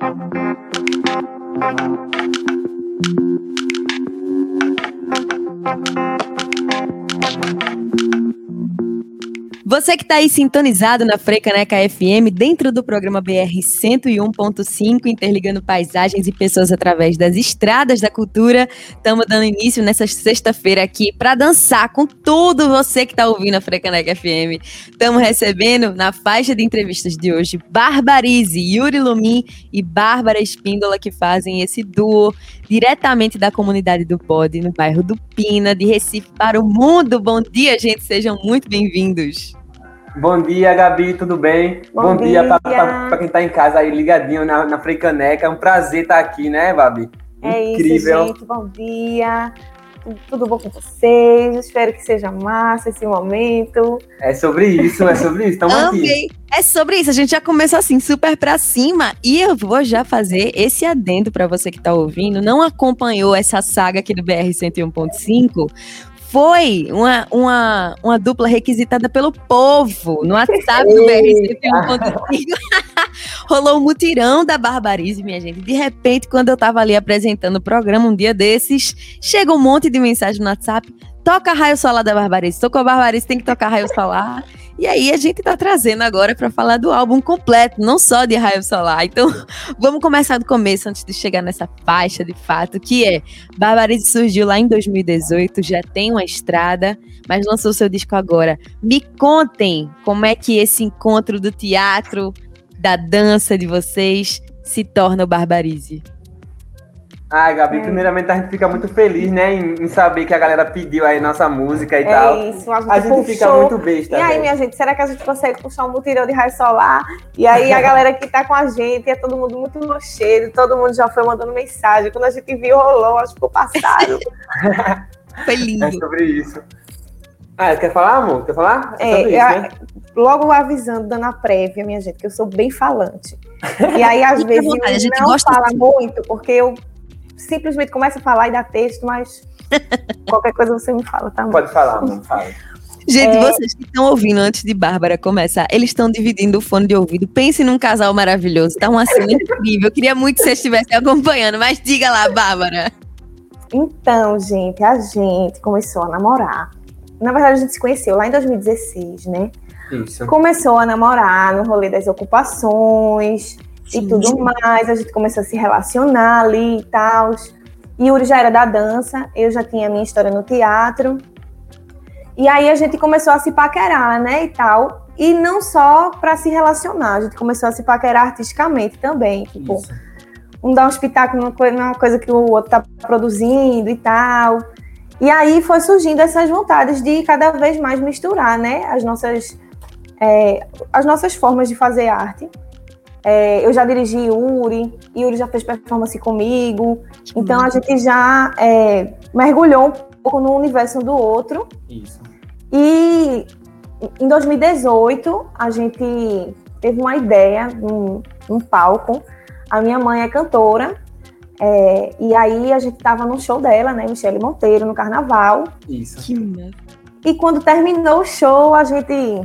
Thank you. Você que está aí sintonizado na Frecaneca FM, dentro do programa BR 101.5, interligando paisagens e pessoas através das estradas da cultura, estamos dando início nessa sexta-feira aqui para dançar com todo você que está ouvindo a Frecaneca FM. Estamos recebendo na faixa de entrevistas de hoje Barbarize, Yuri Lumin e Bárbara Espíndola, que fazem esse duo diretamente da comunidade do Pod, no bairro do Pina, de Recife para o mundo. Bom dia, gente, sejam muito bem-vindos. Bom dia, Gabi, tudo bem? Bom, Bom dia, dia para quem está em casa aí ligadinho na, na Freicaneca. É um prazer estar tá aqui, né, Babi? É Incrível. isso, gente. Bom dia. Tudo bom com vocês? Espero que seja massa esse momento. É sobre isso, é sobre isso. Estamos aqui. É sobre isso. A gente já começou assim, super pra cima. E eu vou já fazer esse adendo para você que tá ouvindo. Não acompanhou essa saga aqui do BR 101.5? Foi uma, uma, uma dupla requisitada pelo povo no WhatsApp do BR Rolou um mutirão da Barbarize, minha gente. De repente, quando eu tava ali apresentando o programa um dia desses, chega um monte de mensagem no WhatsApp. Toca Raio Solar da Barbarize. Tocou a Barbarize, tem que tocar Raio Solar. E aí a gente tá trazendo agora para falar do álbum completo, não só de Raio Solar. Então, vamos começar do começo antes de chegar nessa faixa de fato, que é Barbarize surgiu lá em 2018, já tem uma estrada, mas lançou seu disco agora. Me contem como é que esse encontro do teatro, da dança de vocês se torna o Barbarize. Ah, Gabi, é. primeiramente a gente fica muito feliz, né, em, em, saber que a galera pediu aí nossa música e é tal. Isso, a gente, a gente fica muito besta. E aí, minha gente, será que a gente consegue puxar um mutirão de raio solar? E aí a galera que tá com a gente, é todo mundo muito mocheiro, todo mundo já foi mandando mensagem. Quando a gente viu, rolou, acho que ficou passado. foi lindo. É sobre isso. Ah, quer falar, amor? Quer falar? É, é isso, né? Logo avisando, dando a prévia, minha gente, que eu sou bem falante. E aí, às vezes, eu não fala assim. muito, porque eu simplesmente começa a falar e dá texto, mas qualquer coisa você me fala, tá? Pode falar, não fala. Gente, é... vocês que estão ouvindo antes de Bárbara começar, eles estão dividindo o fone de ouvido. Pense num casal maravilhoso. Tá uma cena incrível. Eu queria muito que vocês estivessem acompanhando, mas diga lá, Bárbara. Então, gente, a gente começou a namorar. Na verdade, a gente se conheceu lá em 2016, né? Isso. Começou a namorar no rolê das ocupações. Sim. e tudo mais. A gente começou a se relacionar ali e tal. Yuri já era da dança, eu já tinha minha história no teatro. E aí a gente começou a se paquerar, né, e tal. E não só para se relacionar, a gente começou a se paquerar artisticamente também. Tipo, Isso. um dar um espetáculo numa coisa, numa coisa que o outro tá produzindo e tal. E aí foi surgindo essas vontades de cada vez mais misturar, né, as nossas, é, as nossas formas de fazer arte. É, eu já dirigi Yuri, Yuri já fez performance comigo. Então a gente já é, mergulhou um pouco no universo do outro. Isso. E em 2018 a gente teve uma ideia num, num palco. A minha mãe é cantora. É, e aí a gente estava no show dela, né, Michele Monteiro, no carnaval. Isso. E quando terminou o show, a gente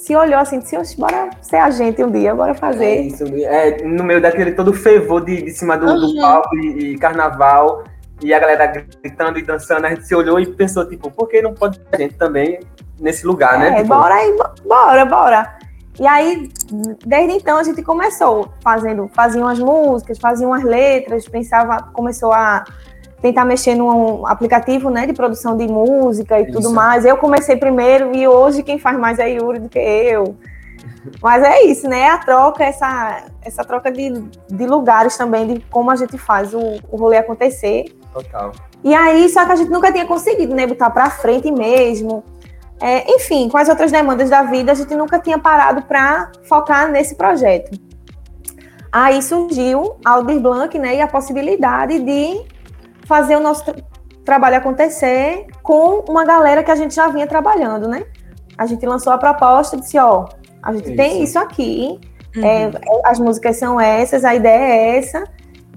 se olhou assim, disse, bora ser a gente um dia, bora fazer. É isso, é, no meio daquele todo fervor de, de cima do, uhum. do palco e, e, carnaval, e a galera gritando e dançando, a gente se olhou e pensou, tipo, por que não pode a gente também nesse lugar, né? é, né? Tipo... Bora aí, bora, bora. E aí, desde então, a gente começou fazendo, fazia umas músicas, fazia umas letras, pensava, começou a tentar mexer num aplicativo né, de produção de música e Isso. tudo mais. Eu comecei primeiro e hoje quem faz mais é Yuri do que eu. Mas é isso, né? A troca, essa, essa troca de, de lugares também, de como a gente faz o, o rolê acontecer. Total. E aí, só que a gente nunca tinha conseguido, né? Botar pra frente mesmo. É, enfim, com as outras demandas da vida, a gente nunca tinha parado para focar nesse projeto. Aí surgiu Aldir Blanc, né? E a possibilidade de fazer o nosso tra trabalho acontecer com uma galera que a gente já vinha trabalhando, né? A gente lançou a proposta e disse, ó, a gente isso. tem isso aqui, uhum. é, as músicas são essas, a ideia é essa,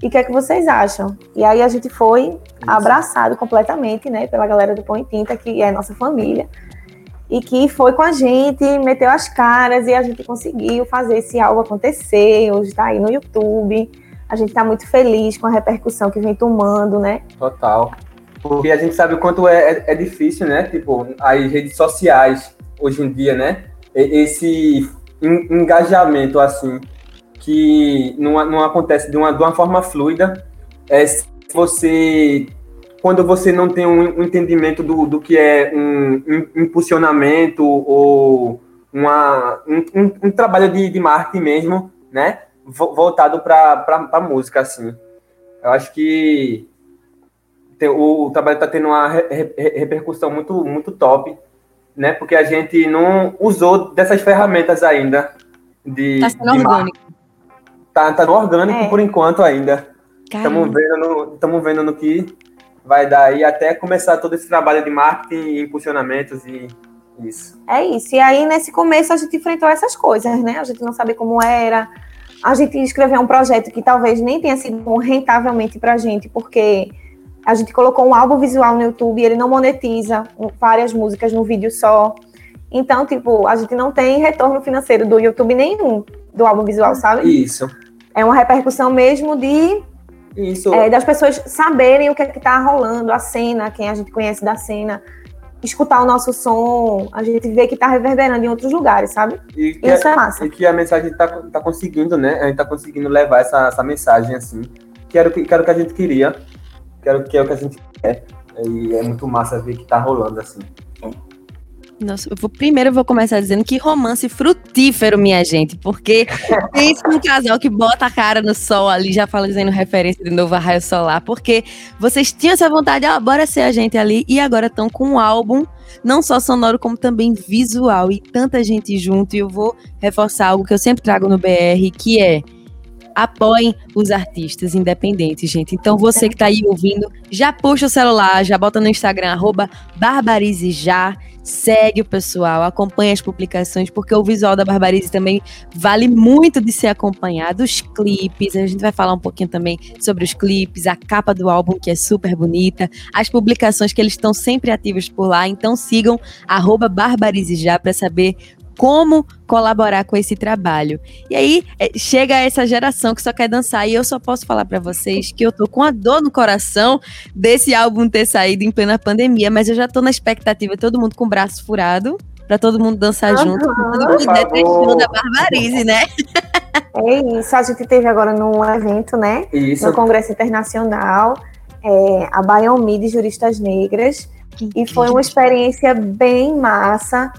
e o que é que vocês acham? E aí a gente foi isso. abraçado completamente, né, pela galera do Pão e Tinta, que é nossa família, e que foi com a gente, meteu as caras, e a gente conseguiu fazer esse algo acontecer, hoje tá aí no YouTube, A gente está muito feliz com a repercussão que vem tomando, né? Total. Porque a gente sabe o quanto é, é, é difícil, né? Tipo, as redes sociais, hoje em dia, né? Esse engajamento, assim, que não, não acontece de uma, de uma forma fluida. É se você quando você não tem um entendimento do, do que é um, um impulsionamento ou uma, um, um, trabalho de, de marketing mesmo, né? Voltado para a música, assim. Eu acho que tem, o, o, trabalho está tendo uma re, re, repercussão muito, muito top, né? Porque a gente não usou dessas ferramentas ainda de. Tá sendo de orgânico. Tá, tá no orgânico é. por enquanto ainda. Estamos vendo, no, vendo no que vai dar aí até começar todo esse trabalho de marketing, impulsionamentos e isso. É isso. E aí, nesse começo, a gente enfrentou essas coisas, né? A gente não sabia como era. A gente escreveu um projeto que talvez nem tenha sido rentavelmente pra gente, porque a gente colocou um álbum visual no YouTube e ele não monetiza várias músicas no vídeo só. Então, tipo, a gente não tem retorno financeiro do YouTube nenhum do álbum visual, sabe? Isso. É uma repercussão mesmo de isso. É, das pessoas saberem o que é que tá rolando, a cena, quem a gente conhece da cena, escutar o nosso som, a gente vê que tá reverberando em outros lugares, sabe? E Isso é massa. E que a mensagem tá, tá conseguindo, né? A gente tá conseguindo levar essa, essa mensagem, assim, que era, que era o que a gente queria, que era o que, é o que a gente quer. E é muito massa ver que tá rolando, assim. Nossa, eu vou, primeiro eu vou começar dizendo que romance frutífero, minha gente, porque pense um casal que bota a cara no sol ali, já fazendo referência de novo a raio solar, porque vocês tinham essa vontade, ó, bora ser a gente ali, e agora estão com um álbum, não só sonoro, como também visual, e tanta gente junto, e eu vou reforçar algo que eu sempre trago no BR, que é apoiem os artistas independentes, gente. Então você que está aí ouvindo, já puxa o celular, já bota no Instagram, arroba barbarize já, segue o pessoal, acompanha as publicações, porque o visual da Barbarize também vale muito de ser acompanhado. Os clipes, a gente vai falar um pouquinho também sobre os clipes, a capa do álbum, que é super bonita, as publicações que eles estão sempre ativos por lá. Então sigam Barbarize já para saber como colaborar com esse trabalho. E aí é, chega essa geração que só quer dançar e eu só posso falar para vocês que eu tô com a dor no coração desse álbum ter saído em plena pandemia, mas eu já tô na expectativa, todo mundo com o braço furado, para todo mundo dançar uhum. junto, todo mundo da barbarize, né? É isso, a gente teve agora num evento, né? Isso. No Congresso Internacional, é, a Biomi de Juristas Negras, e foi uma experiência bem massa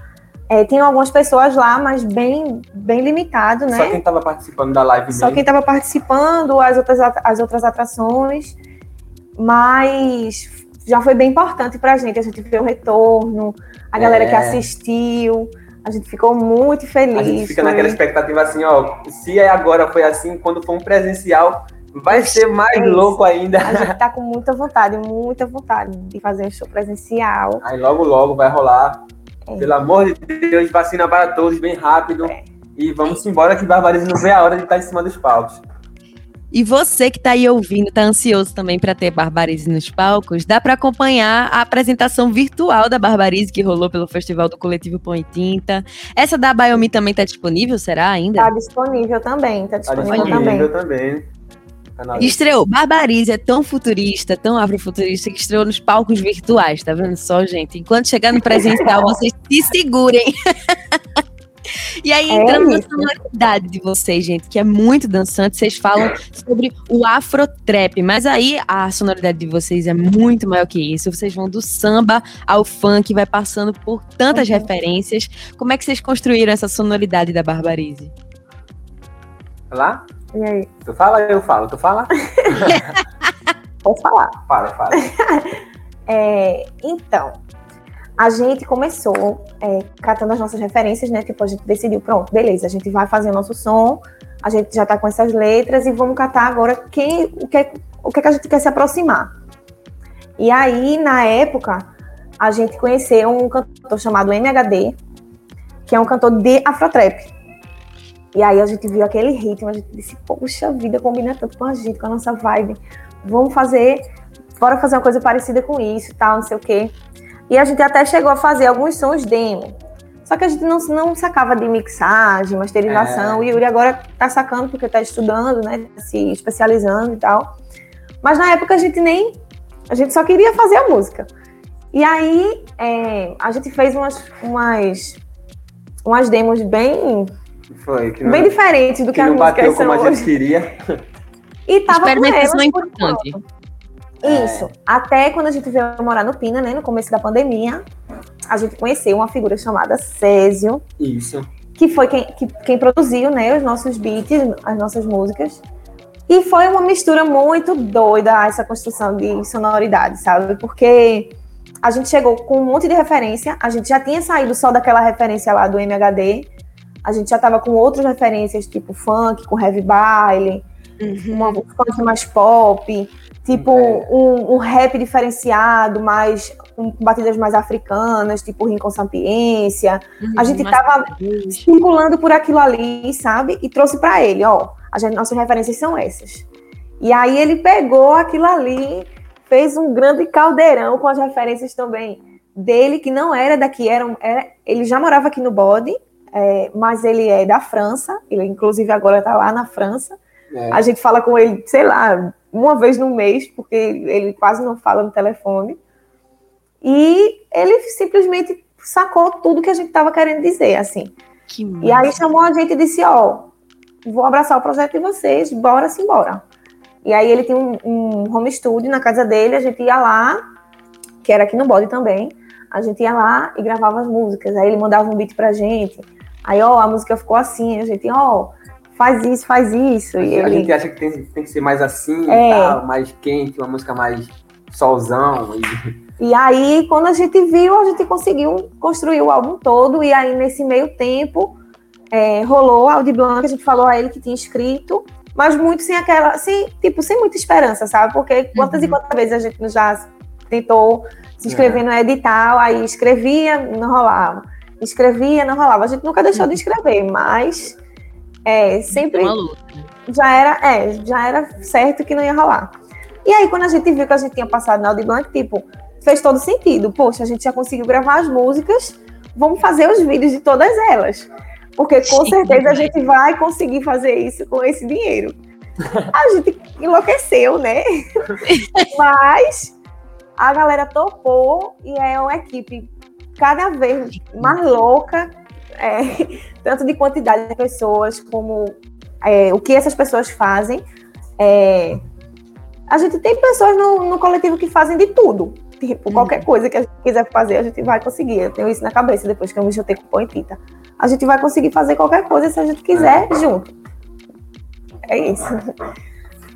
é, tem algumas pessoas lá, mas bem, bem limitado, né? Só quem estava participando da live Só quem estava participando, as outras, as outras atrações. Mas já foi bem importante para a gente. A gente viu o retorno, a galera é. que assistiu. A gente ficou muito feliz. A gente fica foi... naquela expectativa assim, ó. Se é agora foi assim, quando for um presencial, vai ser mais é louco ainda. A gente tá com muita vontade, muita vontade de fazer um show presencial. Aí logo, logo vai rolar. É. Pelo amor de Deus, vacina para todos, bem rápido. É. E vamos embora que Barbarize não vê a hora de estar em cima dos palcos. E você que está aí ouvindo, está ansioso também para ter Barbarize nos palcos, dá para acompanhar a apresentação virtual da Barbarize que rolou pelo Festival do Coletivo Pão e Tinta. Essa da Biomi também está disponível, será ainda? Está disponível também, está disponível, tá disponível também. também. Estreou. Barbarize é tão futurista, tão afrofuturista, que estreou nos palcos virtuais, tá vendo só, gente? Enquanto chegar no presencial, vocês se segurem. E aí, é entrando é na sonoridade de vocês, gente, que é muito dançante, vocês falam sobre o afrotrap, mas aí a sonoridade de vocês é muito maior que isso. Vocês vão do samba ao funk, vai passando por tantas uhum. referências. Como é que vocês construíram essa sonoridade da Barbarize? Lá? E aí? Tu fala, eu falo. Tu fala? Vou falar. Fala, fala. É, então, a gente começou é, catando as nossas referências, né? Tipo, a gente decidiu, pronto, beleza, a gente vai fazer o nosso som, a gente já tá com essas letras e vamos catar agora quem, o, que, o que, é que a gente quer se aproximar. E aí, na época, a gente conheceu um cantor chamado MHD, que é um cantor de Afrotrap. E aí a gente viu aquele ritmo, a gente disse, poxa vida, combina tanto com a gente, com a nossa vibe. Vamos fazer, bora fazer uma coisa parecida com isso, tal, não sei o quê. E a gente até chegou a fazer alguns sons demo. Só que a gente não, não sacava de mixagem, masterização. É. E o Yuri agora tá sacando porque tá estudando, né? Se especializando e tal. Mas na época a gente nem. A gente só queria fazer a música. E aí é, a gente fez umas, umas, umas demos bem. Foi, não, bem diferentes do que, que as são como hoje. a gente queria. E tava Experimentação com elas, é importante. Isso. É. Até quando a gente veio morar no Pina, né? No começo da pandemia, a gente conheceu uma figura chamada Césio. Isso. Que foi quem, que, quem produziu, né? Os nossos beats, as nossas músicas. E foi uma mistura muito doida essa construção de sonoridade, sabe? Porque a gente chegou com um monte de referência, a gente já tinha saído só daquela referência lá do MHD, a gente já tava com outras referências, tipo funk, com heavy baile, uhum. uma funk mais pop, tipo é. um, um, rap diferenciado, mais com batidas mais africanas, tipo Rincon Sapiência. Uhum, a gente tava circulando por aquilo ali, sabe? E trouxe para ele, ó, a gente, nossas referências são essas. E aí ele pegou aquilo ali, fez um grande caldeirão com as referências também dele, que não era daqui, era, era ele já morava aqui no Bode, é, mas ele é da França, ele inclusive agora está lá na França. É. A gente fala com ele, sei lá, uma vez no mês, porque ele quase não fala no telefone. E ele simplesmente sacou tudo que a gente estava querendo dizer, assim. e aí chamou a gente e disse, ó, vou abraçar o projeto de vocês, bora sim, bora. E aí ele tinha um, um home studio na casa dele, a gente ia lá, que era aqui no Bode também, a gente ia lá e gravava as músicas, aí ele mandava um beat pra gente, aí, ó, a música ficou assim, a gente, ó, faz isso, faz isso. E a ele... gente acha que tem, tem que ser mais assim, é. tal, mais quente, uma música mais solzão. E... e aí, quando a gente viu, a gente conseguiu construir o álbum todo, e aí nesse meio tempo é, rolou a Audi Blanc, a gente falou a ele que tinha escrito, mas muito sem aquela, assim, tipo, sem muita esperança, sabe? Porque quantas uhum. e quantas vezes a gente já tentou se inscrever é. no edital, aí escrevia, não rolava. Escrevia, não rolava. A gente nunca deixou de escrever, mas é, sempre né? já era, é, já era certo que não ia rolar. E aí, quando a gente viu que a gente tinha passado na Audi Blanc, tipo, fez todo sentido. Poxa, a gente já conseguiu gravar as músicas, vamos fazer os vídeos de todas elas. Porque com certeza a gente vai conseguir fazer isso com esse dinheiro. A gente enlouqueceu, né? Mas a galera topou e é uma equipe cada vez mais louca, é, tanto de quantidade de pessoas como é, o que essas pessoas fazem. É, a gente tem pessoas no, no, coletivo que fazem de tudo. Tipo, qualquer uhum. coisa que a gente quiser fazer, a gente vai conseguir. Eu tenho isso na cabeça depois que eu me juntei com o Poetita. A gente vai conseguir fazer qualquer coisa se a gente quiser junto. É isso.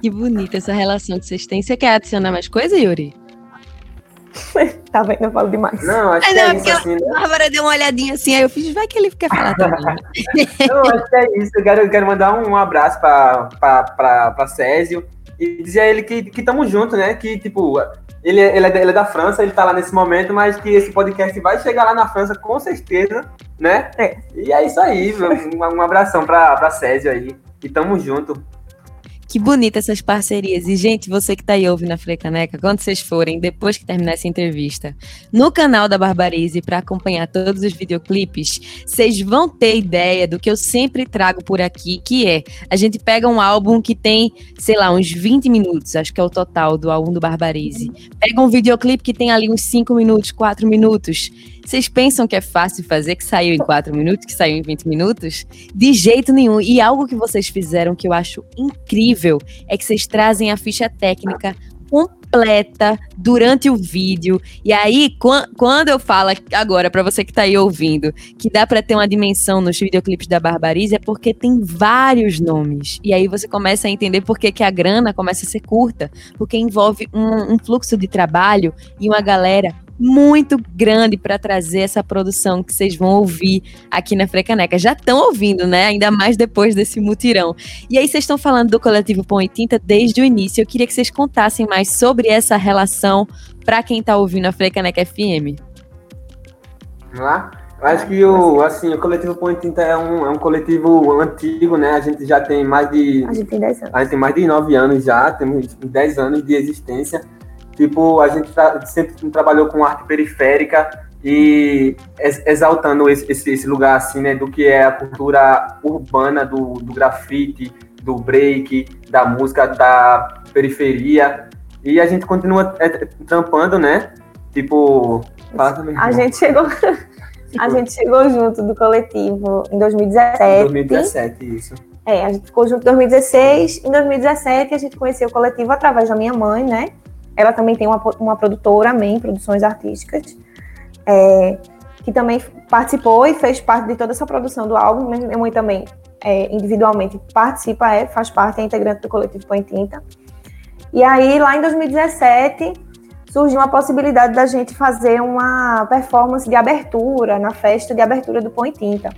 Que bonita essa relação que vocês têm. Você quer adicionar mais coisa, Yuri? tá vendo? Eu falo demais. Não, acho que é isso. Assim, né? A Bárbara deu uma olhadinha assim, aí eu fiz, vai que ele quer falar também. não, acho que é isso. Eu quero, eu quero mandar um, abraço para Césio e dizer a ele que estamos juntos, né? Que, tipo, ele, ele, é, ele é da França, ele tá lá nesse momento, mas que esse podcast vai chegar lá na França com certeza, né? É. E é isso aí, um, um abração para Césio aí. E tamo junto. Que bonita essas parcerias. E, gente, você que tá aí ouvindo a Frecaneca, quando vocês forem, depois que terminar essa entrevista, no canal da Barbarize, para acompanhar todos os videoclipes, vocês vão ter ideia do que eu sempre trago por aqui, que é, a gente pega um álbum que tem, sei lá, uns 20 minutos, acho que é o total do álbum do Barbarize. Pega um videoclipe que tem ali uns 5 minutos, 4 minutos vocês pensam que é fácil fazer, que saiu em 4 minutos, que saiu em 20 minutos? De jeito nenhum. E algo que vocês fizeram que eu acho incrível é que vocês trazem a ficha técnica completa durante o vídeo. E aí, quando eu falo agora para você que tá aí ouvindo, que dá para ter uma dimensão nos videoclipes da Barbarize, é porque tem vários nomes. E aí você começa a entender por que, que a grana começa a ser curta, porque envolve um, um fluxo de trabalho e uma galera muito grande para trazer essa produção que vocês vão ouvir aqui na Frecaneca. Já estão ouvindo, né? Ainda mais depois desse mutirão. E aí vocês estão falando do coletivo Pão e Tinta desde o início. Eu queria que vocês contassem mais sobre essa relação para quem está ouvindo a Frecaneca FM. Vamos lá? Eu acho que o, assim, o coletivo Pão e Tinta é um, é um coletivo antigo, né? A gente já tem mais de. A gente tem 10 anos. A gente tem mais de 9 anos já, temos 10 anos de existência. Tipo, a gente sempre trabalhou com arte periférica e exaltando esse, esse, esse, lugar assim, né, do que é a cultura urbana do, do grafite, do break, da música da periferia. E a gente continua é, trampando, né? Tipo, também. A gente chegou a gente chegou junto do coletivo em 2017. 2017, isso. É, a gente ficou junto em 2016. Em 2017, a gente conheceu o coletivo através da minha mãe, né? Ela também tem uma, uma produtora, MEM, Produções Artísticas é, que também participou e fez parte de toda essa produção do álbum. Minha mãe também, é, individualmente, participa, é, faz parte, é integrante do coletivo Põe Tinta. E aí, lá em 2017, surgiu a possibilidade da gente fazer uma performance de abertura, na festa de abertura do Põe Tinta,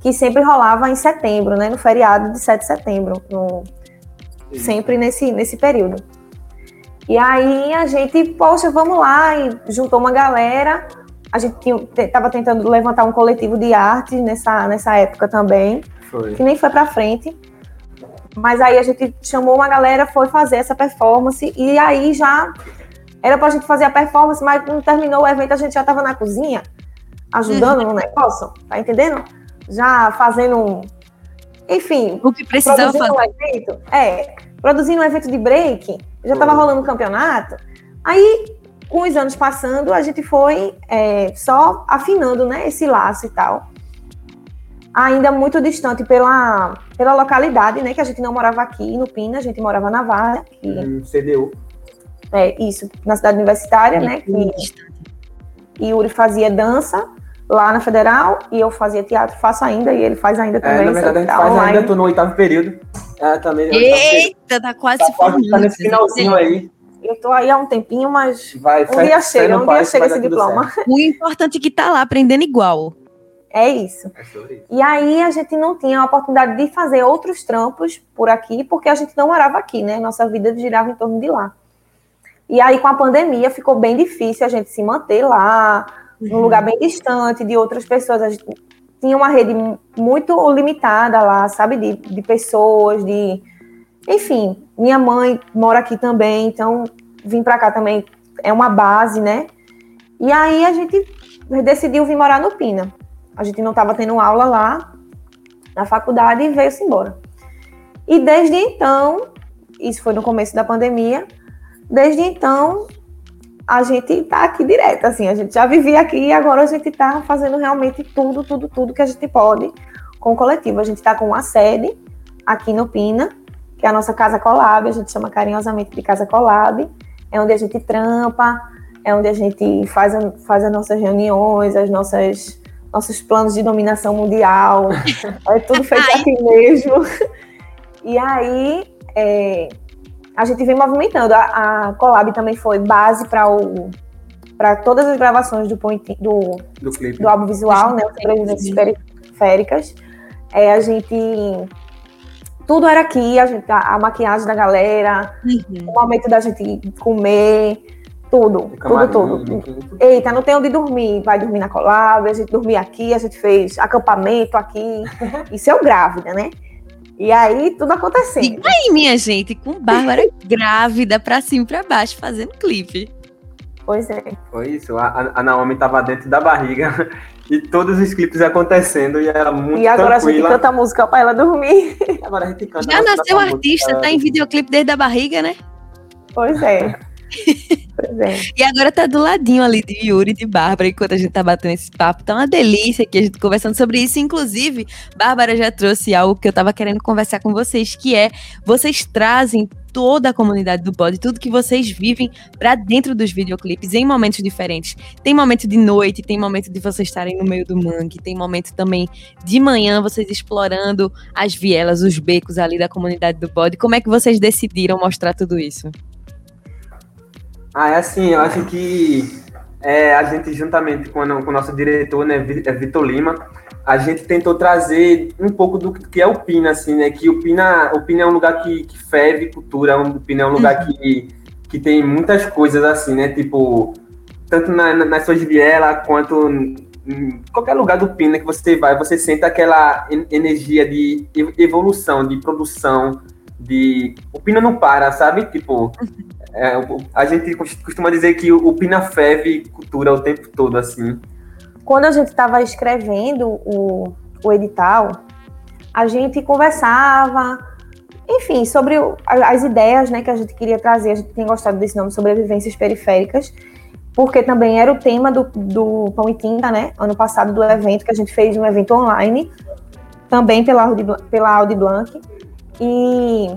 que sempre rolava em setembro, né, no feriado de 7 de setembro, no, sempre nesse, nesse período. E aí a gente, poxa, vamos lá, e juntou uma galera. A gente estava tentando levantar um coletivo de arte nessa, nessa época também, foi. que nem foi para frente. Mas aí a gente chamou uma galera, foi fazer essa performance, e aí já era para a gente fazer a performance, mas quando terminou o evento a gente já estava na cozinha, ajudando uhum. no negócio, tá entendendo? Já fazendo, enfim, o que precisava fazer. Um evento, é, produzindo um evento de break, já estava rolando o um campeonato. Aí, com os anos passando, a gente foi é, só afinando né, esse laço e tal. Ainda muito distante pela, pela localidade, né? Que a gente não morava aqui no Pina, a gente morava na Vara. Hum, CDU. É, isso, na cidade universitária, né? Que Yuri fazia dança lá na Federal e eu fazia teatro, faço ainda, e ele faz ainda também. É, na verdade, a gente faz online. ainda, tô no oitavo período. É, também. Eita, tá quase tá, formando. Tá nesse finalzinho aí. Eu tô aí há um tempinho, mas Vai, um dia chega, um dia chega esse diploma. Certo. O importante é que tá lá aprendendo igual. É isso. é isso. E aí a gente não tinha a oportunidade de fazer outros trampos por aqui, porque a gente não morava aqui, né? Nossa vida girava em torno de lá. E aí, com a pandemia, ficou bem difícil a gente se manter lá, num lugar bem distante de outras pessoas. A gente tinha uma rede muito limitada lá, sabe, de, de pessoas, de. Enfim, minha mãe mora aqui também, então vim para cá também é uma base, né? E aí a gente decidiu vir morar no Pina. A gente não estava tendo aula lá na faculdade e veio-se embora. E desde então, isso foi no começo da pandemia, desde então a gente está aqui direto, assim, a gente já vivia aqui e agora a gente está fazendo realmente tudo, tudo, tudo que a gente pode com o coletivo. A gente está com uma sede aqui no Pina, que é a nossa Casa Colab, a gente chama carinhosamente de Casa Colab, é onde a gente trampa, é onde a gente faz, a, faz as nossas reuniões, as nossas nossos planos de dominação mundial, é tudo feito aqui mesmo. E aí, é, a gente vem movimentando. A, a Collab também foi base para o para todas as gravações do, point, do, do, do álbum visual, né? As periféricas. É, a gente. Tudo era aqui, a, gente, a, a maquiagem da galera, uhum. o momento da gente comer, tudo, tudo, tudo. Eita, não tem onde dormir, vai dormir na Collab, a gente dormia aqui, a gente fez acampamento aqui. Isso é o grávida, né? E aí, tudo acontecendo. E aí, minha gente, com Bárbara grávida pra cima e pra baixo, fazendo clipe. Pois é. Foi isso. A, a Naomi tava dentro da barriga e todos os clipes acontecendo e era muito E agora tranquila. a gente canta música pra ela dormir. Agora a gente canta Já nasceu artista, tá em videoclipe desde a barriga, né? Pois é. É. E agora tá do ladinho ali de Yuri e de Bárbara, enquanto a gente tá batendo esse papo. Tá uma delícia aqui a gente conversando sobre isso. Inclusive, Bárbara já trouxe algo que eu tava querendo conversar com vocês, que é vocês trazem toda a comunidade do bode, tudo que vocês vivem para dentro dos videoclipes em momentos diferentes. Tem momento de noite, tem momento de vocês estarem no meio do mangue, tem momento também de manhã vocês explorando as vielas, os becos ali da comunidade do bode. Como é que vocês decidiram mostrar tudo isso? Ah, é assim, eu acho que é, a gente, juntamente com, com o nosso diretor, né, é Vitor Lima, a gente tentou trazer um pouco do que é o Pina, assim, né? Que o Pina, o Pina é um lugar que, que ferve cultura, o Pina é um lugar uhum. que, que tem muitas coisas, assim, né? Tipo, tanto na, na, nas suas vielas quanto em qualquer lugar do Pina que você vai, você sente aquela energia de evolução, de produção, de. O Pina não para, sabe? Tipo, É, a gente costuma dizer que o Pina ferve cultura o tempo todo, assim. Quando a gente estava escrevendo o, o edital, a gente conversava, enfim, sobre as ideias né, que a gente queria trazer. A gente tem gostado desse nome, sobrevivências periféricas, porque também era o tema do, do Pão e Tinta, né? Ano passado, do evento, que a gente fez um evento online, também pela Audi, pela Audi Blanc. E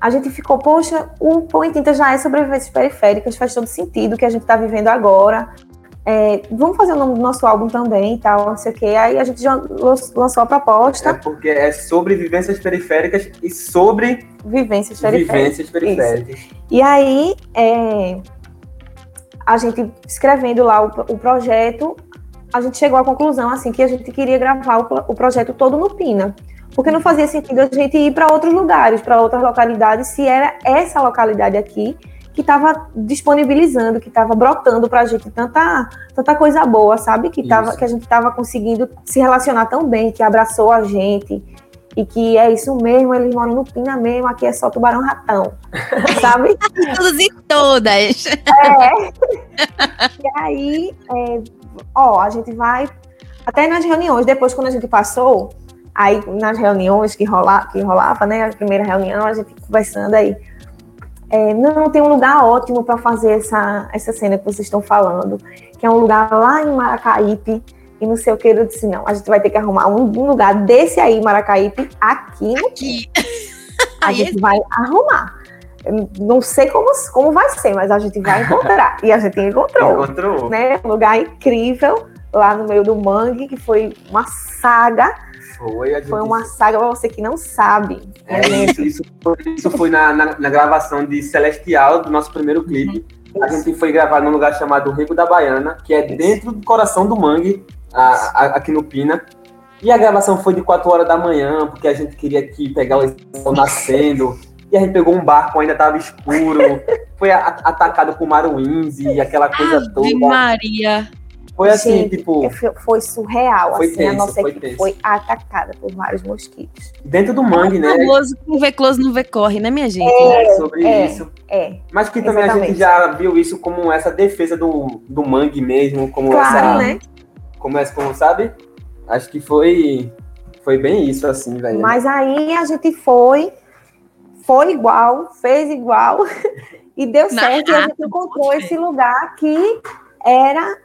a gente ficou, poxa, o Pão e Tinta já é sobrevivências periféricas, faz todo sentido o que a gente está vivendo agora. É, vamos fazer o nome do nosso álbum também e tal, não sei o quê. Aí a gente já lançou a proposta. É porque é sobre vivências periféricas e sobre vivências periféricas. Vivências periféricas. E aí, é, a gente escrevendo lá o, o, projeto, a gente chegou à conclusão assim que a gente queria gravar o, o projeto todo no Pina porque não fazia sentido a gente ir para outros lugares, para outras localidades, se era essa localidade aqui que estava disponibilizando, que estava brotando para a gente tanta, tanta coisa boa, sabe? Que, tava, que a gente estava conseguindo se relacionar tão bem, que abraçou a gente. E que é isso mesmo, eles moram no Pina mesmo, aqui é só tubarão ratão, sabe? Todos e todas. É. e aí, é, ó, a gente vai. Até nas reuniões, depois quando a gente passou, Aí, nas reuniões que, rola, que rolava, né, a primeira reunião, a gente conversando aí, é, não, tem um lugar ótimo para fazer essa, essa cena que vocês estão falando, que é um lugar lá em Maracaípe, e não sei o que, eu disse, não, a gente vai ter que arrumar um, lugar desse aí, Maracaípe, aqui. Aqui. A gente vai arrumar. não sei como, como vai ser, mas a gente vai encontrar. e a gente encontrou. Encontrou. Né? Um lugar incrível, lá no meio do mangue, que foi uma saga foi, gente... foi uma saga pra você que não sabe. É, isso, isso, foi, isso foi na, na, na, gravação de Celestial, do nosso primeiro clipe. Uhum. A gente foi gravar num lugar chamado Rio da Baiana, que é dentro do coração do mangue, a, a, aqui no Pina. E a gravação foi de 4 horas da manhã, porque a gente queria aqui pegar o sol nascendo. E a gente pegou um barco, ainda estava escuro. Foi a, atacado por maruins e aquela coisa Ave toda. Maria! Foi assim, Gente, tipo. Foi surreal. Foi assim, tenso, a nossa foi equipe tenso. foi atacada por vários mosquitos. Dentro do mangue, né? famoso quem vê close não vê corre, né, minha gente? É, É sobre é, isso. É. Mas que também a exatamente. gente já viu isso como essa defesa do, do mangue mesmo, como Claro, essa. né? Como essa, como sabe? Acho que foi. Foi bem isso, assim, velho. Mas aí a gente foi, foi igual, fez igual, e deu certo. E a gente encontrou esse lugar que era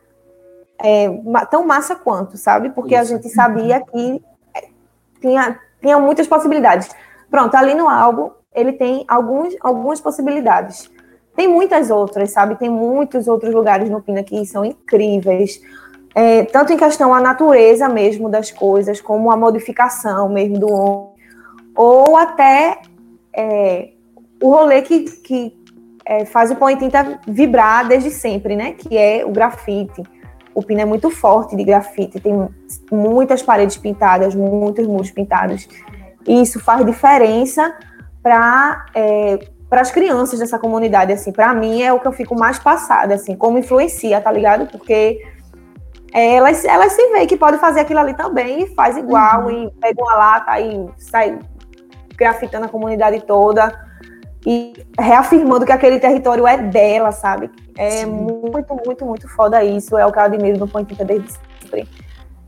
é, tão massa quanto, sabe? Porque a Isso. gente sabia que é, tinha, tinha muitas possibilidades. Pronto, ali no álbum, ele tem alguns, algumas possibilidades. Tem muitas outras, sabe? Tem muitos outros lugares no Pina que são incríveis. É, tanto em questão a natureza mesmo das coisas, como a modificação mesmo do homem, ou até é, o rolê que, que é, faz o Põe Tinta vibrar desde sempre, né? Que é o grafite. O Pina é muito forte de grafite, tem muitas paredes pintadas, muitos muros pintados. E isso faz diferença para para as crianças dessa comunidade, assim, para mim é o que eu fico mais passada, assim, como influencia, tá ligado? Porque é, elas, elas se veem que pode fazer aquilo ali também e faz igual, e pega uma lata e sai grafitando a comunidade toda e reafirmando que aquele território é dela, sabe? É Sim. muito, muito, muito foda isso, é o que eu admiro no Põe Tinta desde sempre.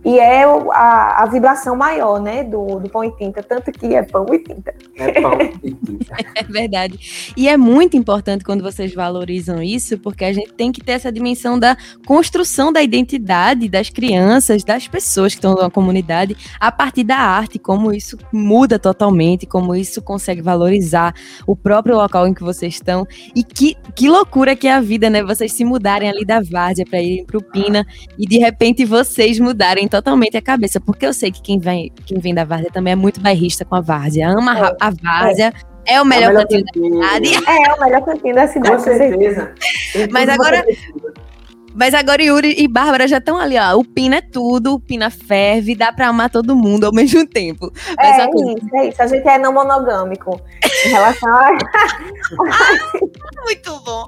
E é o- a, a vibração maior, né, do, do pão e tinta, tanto que é pão e tinta. É pão e tinta. É verdade. E é muito importante quando vocês valorizam isso, porque a gente tem que ter essa dimensão da construção da identidade das crianças, das pessoas que estão na comunidade, a partir da arte, como isso muda totalmente, como isso consegue valorizar o próprio local em que vocês estão. E que, que loucura que é a vida, né? Vocês se mudarem ali da Várzea para irem pro Pina e de repente vocês mudarem totalmente a cabeça, porque eu sei que quem vem, quem vem da Várzea também é muito bairrista com a Várzea, ama a- a Várzea, é, o melhor, É o melhor cantinho da cidade. É o melhor cantinho da cidade. Com certeza. Mas agora-. Mas agora Yuri e Bárbara já estão ali, ó. O Pina é tudo, o Pina ferve, dá pra amar todo mundo ao mesmo tempo. Mas É coisa isso, é isso. A gente é não monogâmico em relação a. muito bom.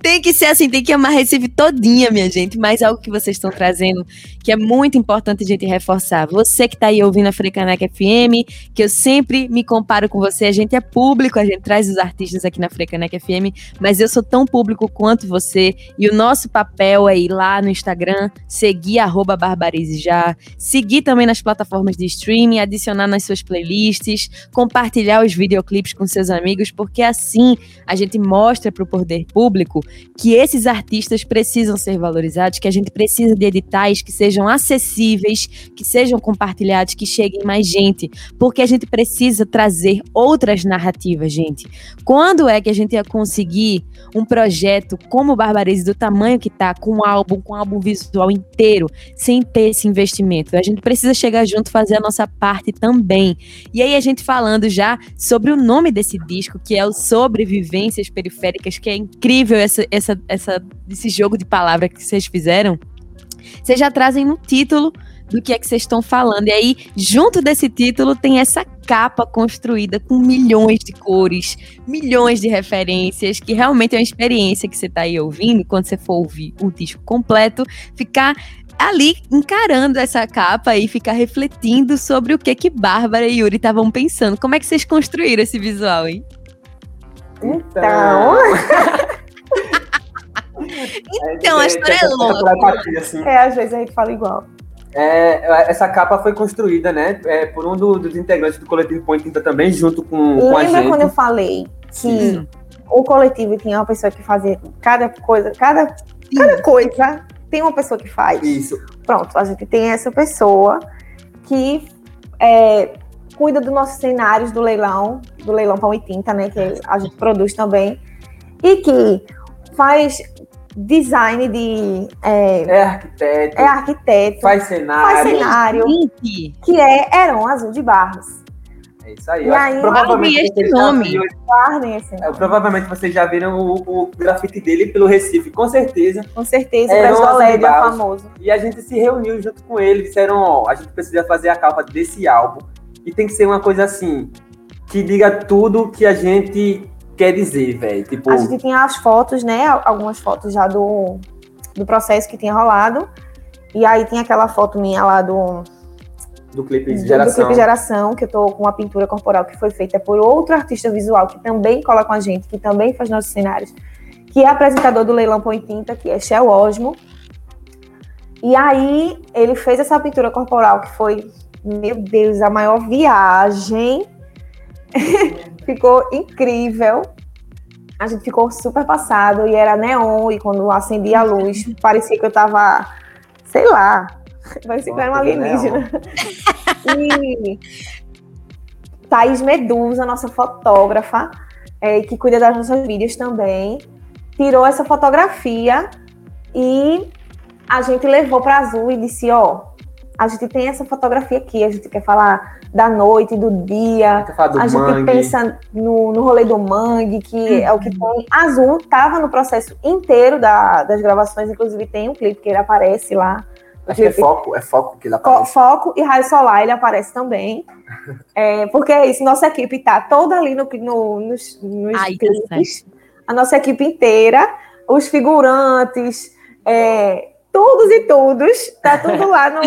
Tem que ser assim, tem que amar Recife todinha, minha gente. Mas algo que vocês estão trazendo que é muito importante a gente reforçar. Você que está aí ouvindo a Frecaneca FM, que eu sempre me comparo com você, a gente é público, a gente traz os artistas aqui na Frecaneca FM, mas eu sou tão público quanto você. E o nosso papel é ir lá no Instagram, seguir arroba Barbarize já, seguir também nas plataformas de streaming, adicionar nas suas playlists, compartilhar os videoclipes com seus amigos, porque assim a gente mostra para o poder público que esses artistas precisam ser valorizados, que a gente precisa de editais que sejam sejam acessíveis, que sejam compartilhados, que cheguem mais gente, porque a gente precisa trazer outras narrativas, gente. Quando é que a gente ia conseguir um projeto como o Barbarize do tamanho que tá, com um álbum, com um álbum visual inteiro, sem ter esse investimento? A gente precisa chegar junto, fazer a nossa parte também. E aí a gente falando já sobre o nome desse disco, que é o Sobrevivências Periféricas, que é incrível essa, essa, essa, esse jogo de palavras que vocês fizeram vocês já trazem no título do que é que vocês estão falando. E aí, junto desse título, tem essa capa construída com milhões de cores, milhões de referências, que realmente é uma experiência que você está aí ouvindo, quando você for ouvir o disco completo, ficar ali encarando essa capa e ficar refletindo sobre o que que Bárbara e Yuri estavam pensando. Como é que vocês construíram esse visual, hein? Então. Então, a história é longa. Assim. É, às vezes a gente fala igual. É, essa capa foi construída, né, é, por um do, dos integrantes do coletivo Põe Tinta também, junto com, com a gente. Lembra quando eu falei que Sim. o coletivo tinha uma pessoa que fazia cada coisa, cada, cada coisa tem uma pessoa que faz. Isso. Pronto, a gente tem essa pessoa que é, cuida dos nossos cenários do leilão, do leilão Pão e Tinta, né, que a gente produz também, e que faz design de. É, é, arquiteto. É arquiteto. Faz cenário. Faz cenário. Que é Heron Azul de Barros. É isso aí. E aí provavelmente esse nome. Guardem esse nome. É, provavelmente vocês já viram o, o, grafite dele pelo Recife, com certeza. Com certeza, é, o é famoso. E a gente se reuniu junto com ele, disseram, ó, a gente precisa fazer a capa desse álbum. E tem que ser uma coisa assim, que diga tudo que a gente quer dizer, velho? Tipo... A gente tinha as fotos, né? Algumas fotos já do, do processo que tinha rolado. E aí tem aquela foto minha lá do. Do clipe de geração. Do clipe geração, que eu tô com uma pintura corporal que foi feita por outro artista visual que também cola com a gente, que também faz nossos cenários, que é apresentador do Leilão Põe Tinta, que é Shell Osmo. E aí ele fez essa pintura corporal que foi, meu Deus, a maior viagem ficou incrível. A gente ficou super passado e era neon, e quando acendia a luz, parecia que eu tava, sei lá, parecia que era uma alienígena. e Thaís Medusa, nossa fotógrafa, é, que cuida das nossas vídeos também, tirou essa fotografia e a gente levou para Azul e disse, ó, a gente tem essa fotografia aqui, a gente quer falar da noite, do dia, do a gente pensa no, no rolê do mangue, que uhum. é o que tem. Azul estava no processo inteiro da, das gravações, inclusive tem um clipe que ele aparece lá. Acho que é foco, é foco que ele aparece. Foco e raio solar ele aparece também. é, porque é isso, nossa equipe tá toda ali no, no, nos, nos Ai, clipes. A nossa equipe inteira, os figurantes, é, todos e todos, tá tudo lá no.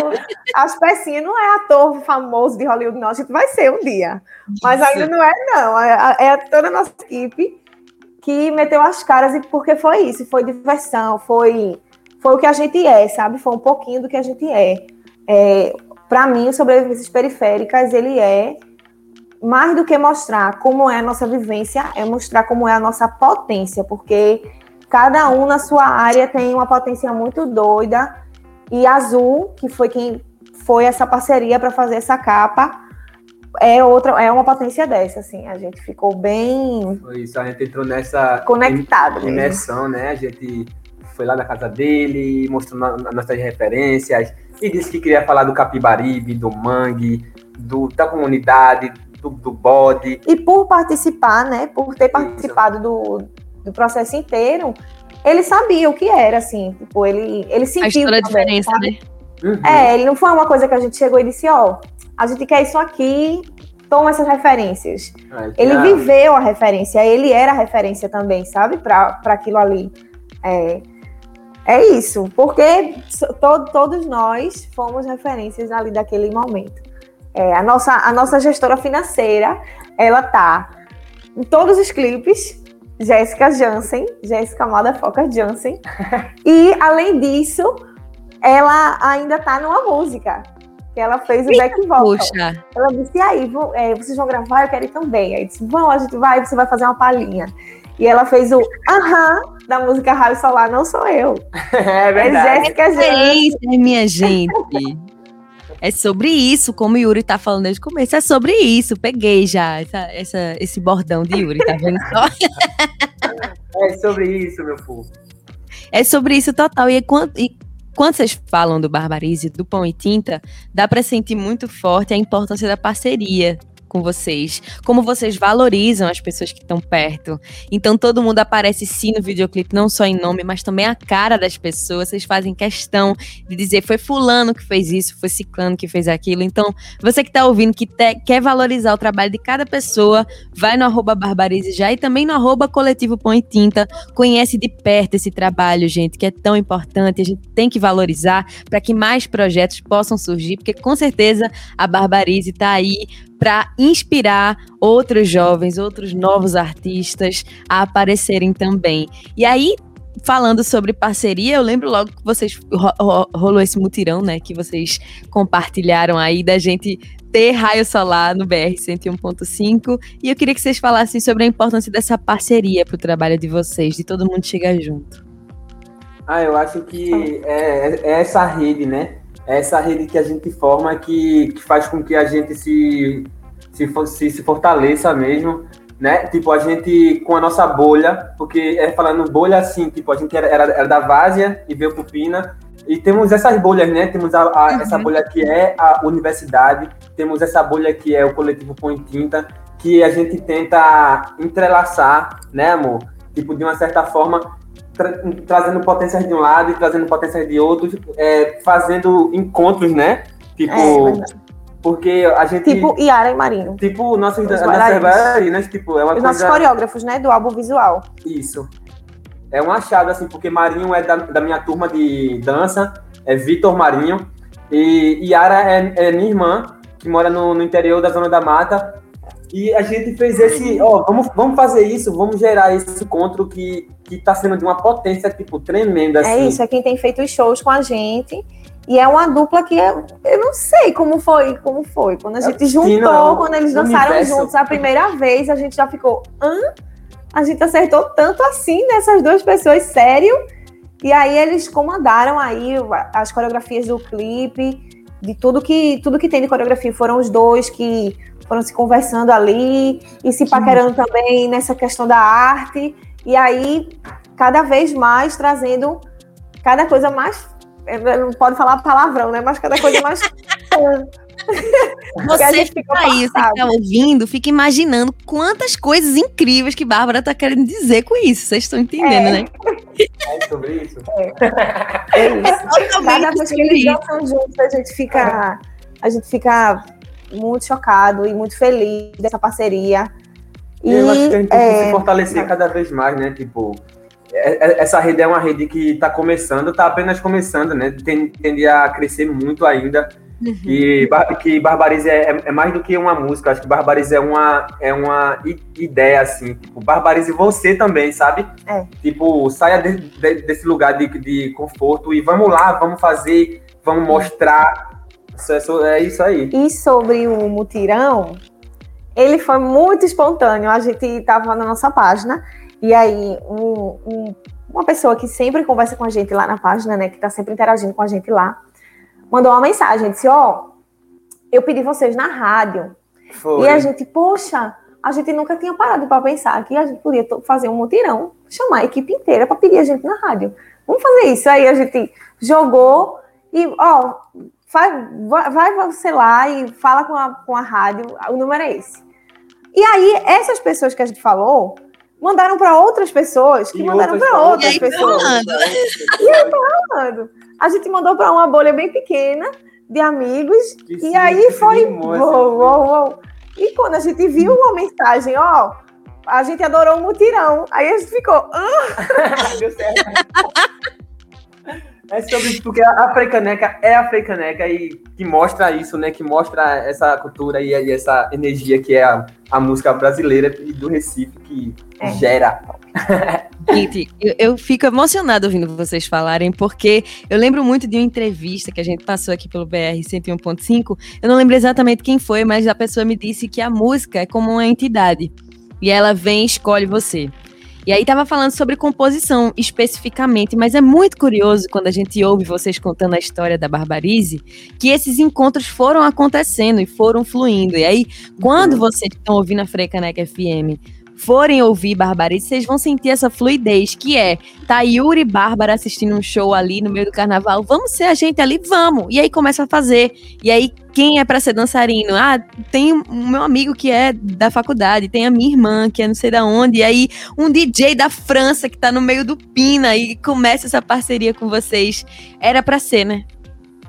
As pecinhas não é ator famoso de Hollywood, não. A gente vai ser um dia. Mas ainda não é, não. É, é toda a nossa equipe que meteu as caras e porque foi isso, foi diversão, foi, foi o que a gente é, sabe? Foi um pouquinho do que a gente é. é Para mim, Sobrevivências Periféricas, ele é mais do que mostrar como é a nossa vivência, é mostrar como é a nossa potência, porque cada um na sua área tem uma potência muito doida. E Azul, que foi quem foi essa parceria para fazer essa capa, é outra, é uma potência dessa, assim. A gente ficou bem. Foi isso, a gente entrou nessa conectado, imersão, né? A gente foi lá na casa dele, mostrou nossas referências e disse que queria falar do capibaribe, do mangue, do, da comunidade, do, do bode. E por participar, né? Por ter participado do, do processo inteiro, ele sabia o que era, assim, tipo, ele, ele sentiu. A também, diferença, sabe? né? Uhum. É, ele não foi uma coisa que a gente chegou e disse, ó, oh, a gente quer isso aqui, toma essas referências. Ah, ele viveu a referência, ele era a referência também, sabe? Para aquilo ali. É, é isso, porque to, todos nós fomos referências ali daquele momento. É, a, nossa, a nossa gestora financeira, ela tá em todos os clipes, Jéssica Jansen, Jéssica Motherfucker Jansen. e, além disso, ela ainda tá numa música, que ela fez o back vocal. Puxa. Ela disse, e aí, vão, é, vocês vão gravar? Eu quero ir também. Aí disse, vão, a gente vai, você vai fazer uma palhinha. E ela fez o aham da música Raio Solar, não sou eu. É verdade. É Jéssica Jansen. É minha gente. É sobre isso, como o Yuri tá falando desde o começo. É sobre isso. Peguei já essa, essa, esse bordão de Yuri, tá vendo só? É sobre isso, meu povo. É sobre isso total. E, quando, e quando vocês falam do Barbarize, do Pão e Tinta, dá para sentir muito forte a importância da parceria com vocês, como vocês valorizam as pessoas que estão perto. Então todo mundo aparece sim no videoclipe, não só em nome, mas também a cara das pessoas. Vocês fazem questão de dizer foi fulano que fez isso, foi ciclano que fez aquilo. Então, você que está ouvindo, que te, quer valorizar o trabalho de cada pessoa, vai no arroba Barbarize já e também no arroba Coletivo Põe Tinta. Conhece de perto esse trabalho, gente, que é tão importante. A gente tem que valorizar para que mais projetos possam surgir, porque com certeza a Barbarize está aí para inspirar outros jovens, outros novos artistas a aparecerem também. E aí, falando sobre parceria, eu lembro logo que vocês rolou esse mutirão, né, que vocês compartilharam aí da gente ter raio solar no BR 101.5, e eu queria que vocês falassem sobre a importância dessa parceria para o trabalho de vocês, de todo mundo chegar junto. Ah, eu acho que é, é essa rede, né? É essa rede que a gente forma que, que faz com que a gente se, se, se, se fortaleça mesmo, né? Tipo, a gente com a nossa bolha, porque é falando bolha assim, tipo, a gente era, era, era da Várzea e veio pro Pina, e temos essas bolhas, né? Temos a, a, uhum. essa bolha que é a universidade, temos essa bolha que é o coletivo Põe Tinta, que a gente tenta entrelaçar, né, amor? Tipo, de uma certa forma, tra trazendo potências de um lado e trazendo potências de outro, é, fazendo encontros, né? Tipo, é, porque a gente. Tipo Yara e Marinho. Tipo, nossas, nossas bailarinas, tipo, é uma Os coisa... nossos coreógrafos, né? Do álbum visual. Isso. É um achado, assim, porque Marinho é da, da minha turma de dança, é Vitor Marinho, e Yara é, é minha irmã, que mora no, no interior da Zona da Mata, e a gente fez esse, ó, vamos, vamos fazer isso, vamos gerar esse encontro que, que tá sendo de uma potência, tipo, tremenda, é assim. É isso, é quem tem feito os shows com a gente. E é uma dupla que eu, eu não sei como foi, como foi. Quando a é gente é juntou, quando eles dançaram universo. juntos a primeira vez, a gente já ficou, hã? A gente acertou tanto assim nessas duas pessoas, sério? E aí eles comandaram aí as coreografias do clipe, de tudo que tudo que tem de coreografia foram os dois que foram se conversando ali e se paquerando Sim. também nessa questão da arte. E aí, cada vez mais trazendo cada coisa mais. É, não pode falar palavrão, né? Mas cada coisa mais. Você fica aí, você que tá ouvindo, fica imaginando quantas coisas incríveis que Bárbara tá querendo dizer com isso. Vocês estão entendendo, é. né? É sobre isso? É, é isso. Cada vez que eles dançam juntos, a gente fica. A gente fica muito chocado e muito feliz dessa parceria. E, eu acho que a gente tem que se fortalecer cada vez mais, né? Tipo, é, é, essa rede é uma rede que está começando, está apenas começando, né? Tende a crescer muito ainda. Uhum. E que Barbarize é, é, é, mais do que uma música, acho que Barbarize é uma, é uma ideia, assim. Tipo, Barbarize você também, sabe? É. Tipo, saia de, de, desse lugar de, de conforto e vamos lá, vamos fazer, vamos mostrar é isso aí. E sobre o mutirão, ele foi muito espontâneo. A gente estava na nossa página e aí um, um, uma pessoa que sempre conversa com a gente lá na página, né, que está sempre interagindo com a gente lá, mandou uma mensagem, disse, ó, oh, eu pedi vocês na rádio. Foi. E a gente, poxa, a gente nunca tinha parado para pensar que a gente podia fazer um mutirão, chamar a equipe inteira para pedir a gente na rádio. Vamos fazer isso. Aí a gente jogou e, ó, vai, vai você lá e fala com a, com a rádio, o número é esse. E aí, essas pessoas que a gente falou, mandaram para outras pessoas, que e mandaram para outras e pessoas. E aí falando. A gente mandou para uma bolha bem pequena de amigos, que e sim, aí foi. Uou, uou, uou. E quando a gente viu uma mensagem, ó, a gente adorou o mutirão. Aí a gente ficou. Ah! Deu certo. É sobre porque a Africaneca é a Africaneca e que mostra isso, né? Que mostra essa cultura e, e essa energia que é a, a, música brasileira e do Recife que é. gera. Gente, eu, eu, fico emocionada ouvindo vocês falarem, porque eu lembro muito de uma entrevista que a gente passou aqui pelo BR 101.5. Eu não lembro exatamente quem foi, mas a pessoa me disse que a música é como uma entidade. E ela vem e escolhe você. E aí tava falando sobre composição especificamente, mas é muito curioso quando a gente ouve vocês contando a história da Barbarize, que esses encontros foram acontecendo e foram fluindo. E aí, quando uhum. vocês estão ouvindo a Frecaneca FM, forem ouvir Barbarize, vocês vão sentir essa fluidez, que é tá Yuri e Bárbara assistindo um show ali no meio do carnaval, vamos ser a gente ali, vamos. E aí começa a fazer. E aí quem é para ser dançarino? Ah, tem o meu amigo que é da faculdade, tem a minha irmã que é não sei da onde, e aí um DJ da França que tá no meio do Pina e começa essa parceria com vocês. Era para ser, né?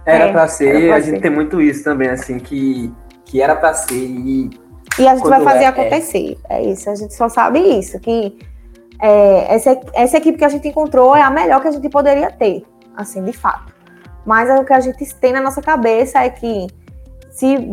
Era é, para ser, era pra a ser. gente tem muito isso também, assim, que, que era para ser e e a gente vai fazer é, é, acontecer. É. é. isso, a gente só sabe isso, que é, essa, essa equipe que a gente encontrou é a melhor que a gente poderia ter, assim, de fato. Mas o que a gente tem na nossa cabeça é que se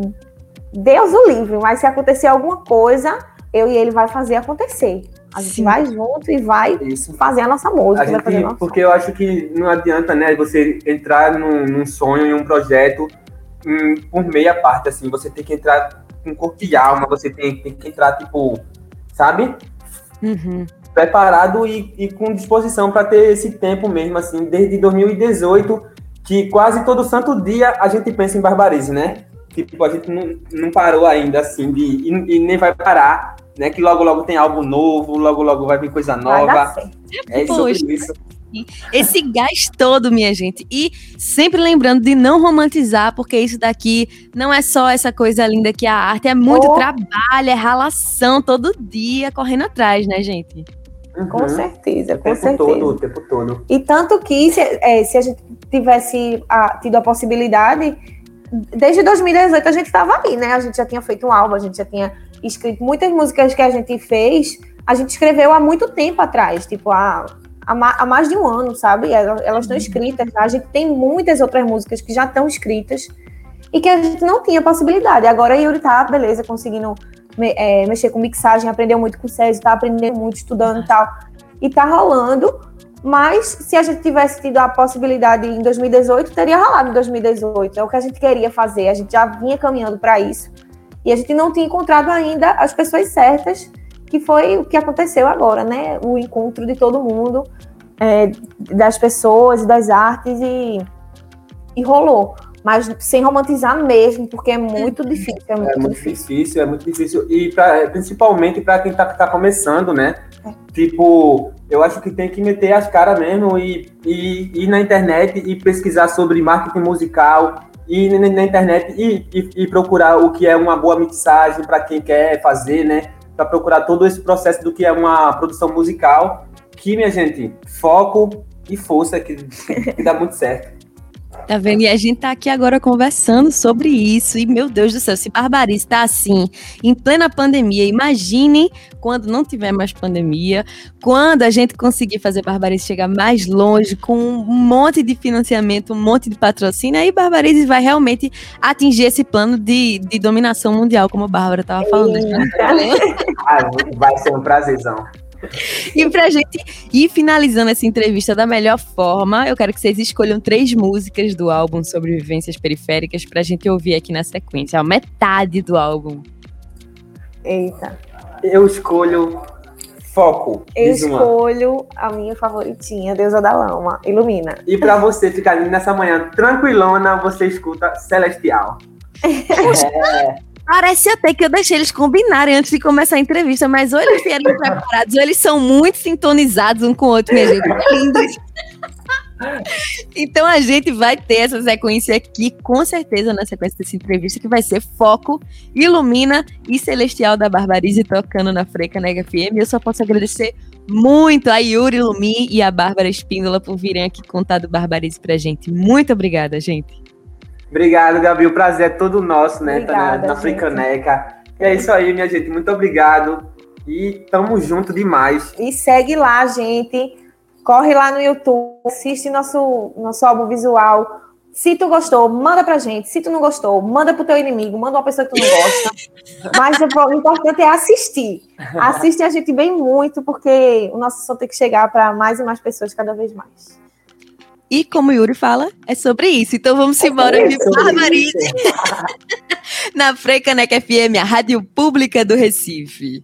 Deus o livre, mas se acontecer alguma coisa, eu e ele vai fazer acontecer. A gente Sim. vai junto e vai Isso. fazer a nossa música. A gente, nossa porque eu acho que não adianta, né, você entrar num, num sonho, em um projeto em, por meia parte, assim, você tem que entrar com corpo e alma, você tem, tem que entrar, tipo, sabe? Uhum. Preparado e, e, com disposição para ter esse tempo mesmo, assim, desde 2018, que quase todo santo dia a gente pensa em barbarize, né? Tipo, a gente não, não parou ainda, assim, de, e, e nem vai parar, né? Que logo, logo tem algo novo, logo, logo vai vir coisa nova. É sobre isso. Esse gás todo, minha gente. E sempre lembrando de não romantizar, porque isso daqui não é só essa coisa linda que é a arte, é muito oh. trabalho, é ralação todo dia correndo atrás, né, gente? Uhum. Com certeza, com o tempo certeza. Todo, o tempo todo. E tanto que se, é, se a gente tivesse a, tido a possibilidade, desde 2018 a gente estava ali, né? A gente já tinha feito um álbum, a gente já tinha escrito muitas músicas que a gente fez, a gente escreveu há muito tempo atrás, tipo, há há, mais de um ano, sabe? Elas, estão escritas. A gente tem muitas outras músicas que já estão escritas e que a gente não tinha possibilidade. Agora a Yuri tá, beleza, conseguindo me, é, mexer com mixagem, aprendeu muito com o César, tá aprendendo muito, estudando e tal. E tá rolando. Mas se a gente tivesse tido a possibilidade em 2018, teria rolado em 2018. É o que a gente queria fazer. A gente já vinha caminhando para isso. E a gente não tinha encontrado ainda as pessoas certas que foi o que aconteceu agora, né? O encontro de todo mundo, é, das pessoas, das artes e, e rolou. Mas sem romantizar mesmo, porque é muito difícil. É muito, é muito difícil. difícil. é muito difícil. E pra, principalmente para quem está tá começando, né? Tipo, eu acho que tem que meter as caras mesmo e, e ir na internet e pesquisar sobre marketing musical, ir na internet e, e, e procurar o que é uma boa mixagem para quem quer fazer, né? para procurar todo esse processo do que é uma produção musical, que, minha gente, foco e força que, que dá muito certo. Tá vendo? E a gente tá aqui agora conversando sobre isso. E, meu Deus do céu, se Barbarice tá assim, em plena pandemia, imaginem quando não tiver mais pandemia, quando a gente conseguir fazer Barbarice chegar mais longe, com um monte de financiamento, um monte de patrocínio, aí Barbarice vai realmente atingir esse plano de, de dominação mundial, como a Bárbara tava falando. ah, vai ser um prazerzão. E pra gente ir finalizando essa entrevista da melhor forma, eu quero que vocês escolham três músicas do álbum Sobrevivências Periféricas pra gente ouvir aqui na sequência, a metade do álbum. Eita. Eu escolho Foco. Eu escolho a minha favoritinha, Deusa da Lama, Ilumina. E pra você ficar nessa manhã tranquilona, você escuta Celestial. é. Parece até que eu deixei eles combinarem antes de começar a entrevista, mas ou eles vieram preparados, ou eles são muito sintonizados um com o outro, minha gente. É lindo. Então a gente vai ter essa sequência aqui, com certeza, na sequência dessa entrevista, que vai ser Foco, Ilumina e Celestial da Barbarize tocando na Freca Nega FM. Eu só posso agradecer muito a Yuri Lumi e a Bárbara Espíndola por virem aqui contar do Barbarize pra gente. Muito obrigada, gente. Obrigado, Gabi. O prazer é todo nosso, né? Obrigada, na, na Fricaneca. É isso aí, minha gente. Muito obrigado. E tamo junto demais. E segue lá, gente. Corre lá no YouTube, assiste nosso, nosso álbum visual. Se tu gostou, manda pra gente. Se tu não gostou, manda pro teu inimigo, manda uma pessoa que tu não gosta. Mas o importante é assistir. Assiste a gente bem muito, porque o nosso som tem que chegar para mais e mais pessoas cada vez mais. E como o Yuri fala, é sobre isso. Então vamos é embora de Barbarize. Na Freicaneca FM, a rádio pública do Recife.